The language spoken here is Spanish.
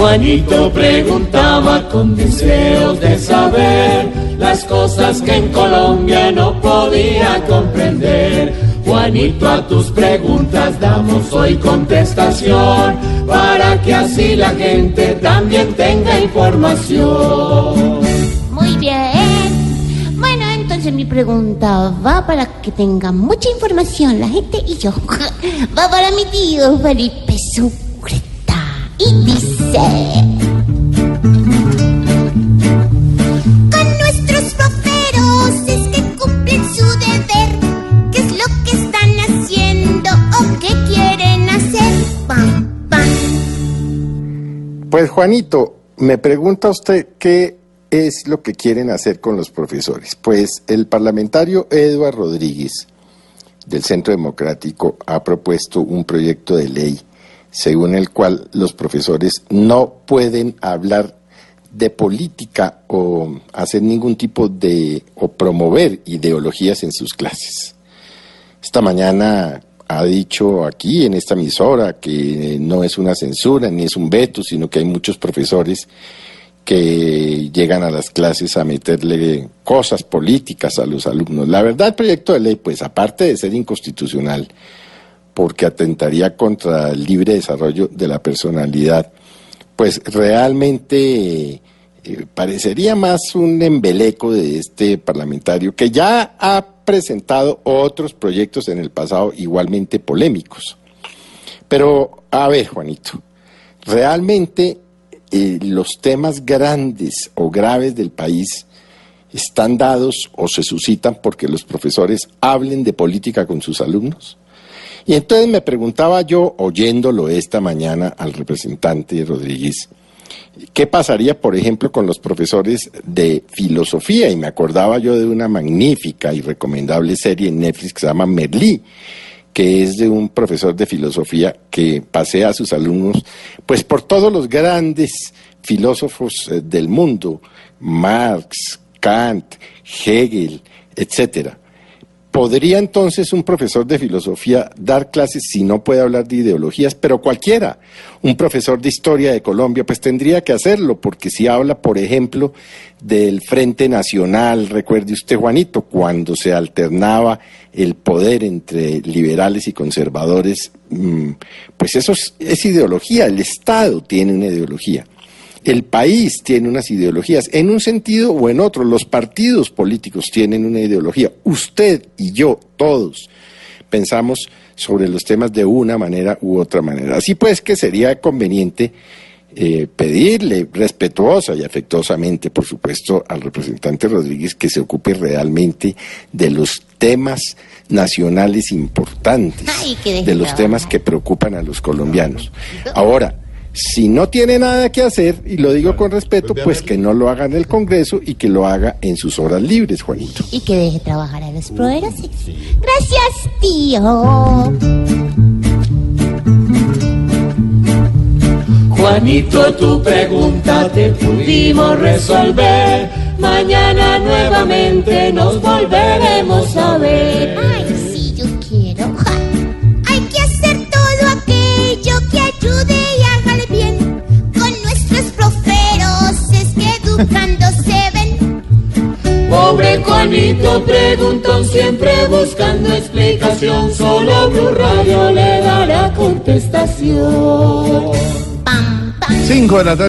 Juanito preguntaba con deseos de saber las cosas que en Colombia no podía comprender. Juanito, a tus preguntas damos hoy contestación para que así la gente también tenga información. Muy bien. Bueno, entonces mi pregunta va para que tenga mucha información la gente y yo. Va para mi tío Felipe Sucreta. Y dice... Con nuestros roperos es que cumplen su deber. ¿Qué es lo que están haciendo o qué quieren hacer? Pam, pam. Pues Juanito, me pregunta usted qué es lo que quieren hacer con los profesores. Pues el parlamentario Eduard Rodríguez del Centro Democrático ha propuesto un proyecto de ley según el cual los profesores no pueden hablar de política o hacer ningún tipo de o promover ideologías en sus clases. Esta mañana ha dicho aquí en esta emisora que no es una censura ni es un veto, sino que hay muchos profesores que llegan a las clases a meterle cosas políticas a los alumnos. La verdad, el proyecto de ley, pues aparte de ser inconstitucional, porque atentaría contra el libre desarrollo de la personalidad, pues realmente eh, parecería más un embeleco de este parlamentario que ya ha presentado otros proyectos en el pasado igualmente polémicos. Pero, a ver, Juanito, realmente eh, los temas grandes o graves del país están dados o se suscitan porque los profesores hablen de política con sus alumnos. Y entonces me preguntaba yo, oyéndolo esta mañana al representante Rodríguez, ¿qué pasaría, por ejemplo, con los profesores de filosofía? Y me acordaba yo de una magnífica y recomendable serie en Netflix que se llama Merlí, que es de un profesor de filosofía que pasea a sus alumnos, pues por todos los grandes filósofos eh, del mundo, Marx, Kant, Hegel, etcétera. ¿Podría entonces un profesor de filosofía dar clases si no puede hablar de ideologías? Pero cualquiera. Un profesor de historia de Colombia pues tendría que hacerlo, porque si habla, por ejemplo, del Frente Nacional, recuerde usted, Juanito, cuando se alternaba el poder entre liberales y conservadores, mm, pues eso es, es ideología, el Estado tiene una ideología. El país tiene unas ideologías, en un sentido o en otro. Los partidos políticos tienen una ideología. Usted y yo, todos, pensamos sobre los temas de una manera u otra manera. Así pues que sería conveniente eh, pedirle respetuosa y afectuosamente, por supuesto, al representante Rodríguez que se ocupe realmente de los temas nacionales importantes, Ay, de los temas que preocupan a los colombianos. Ahora, si no tiene nada que hacer, y lo digo con respeto, pues que no lo haga en el Congreso y que lo haga en sus horas libres, Juanito. y que deje trabajar a los proveedores. Gracias, tío. Juanito, tu pregunta te pudimos resolver. Mañana nuevamente nos volveremos a ver. Educando se ven. Pobre Juanito preguntó siempre buscando explicación. Solo Blue Radio le dará contestación. Pam, pam. Cinco de la tarde.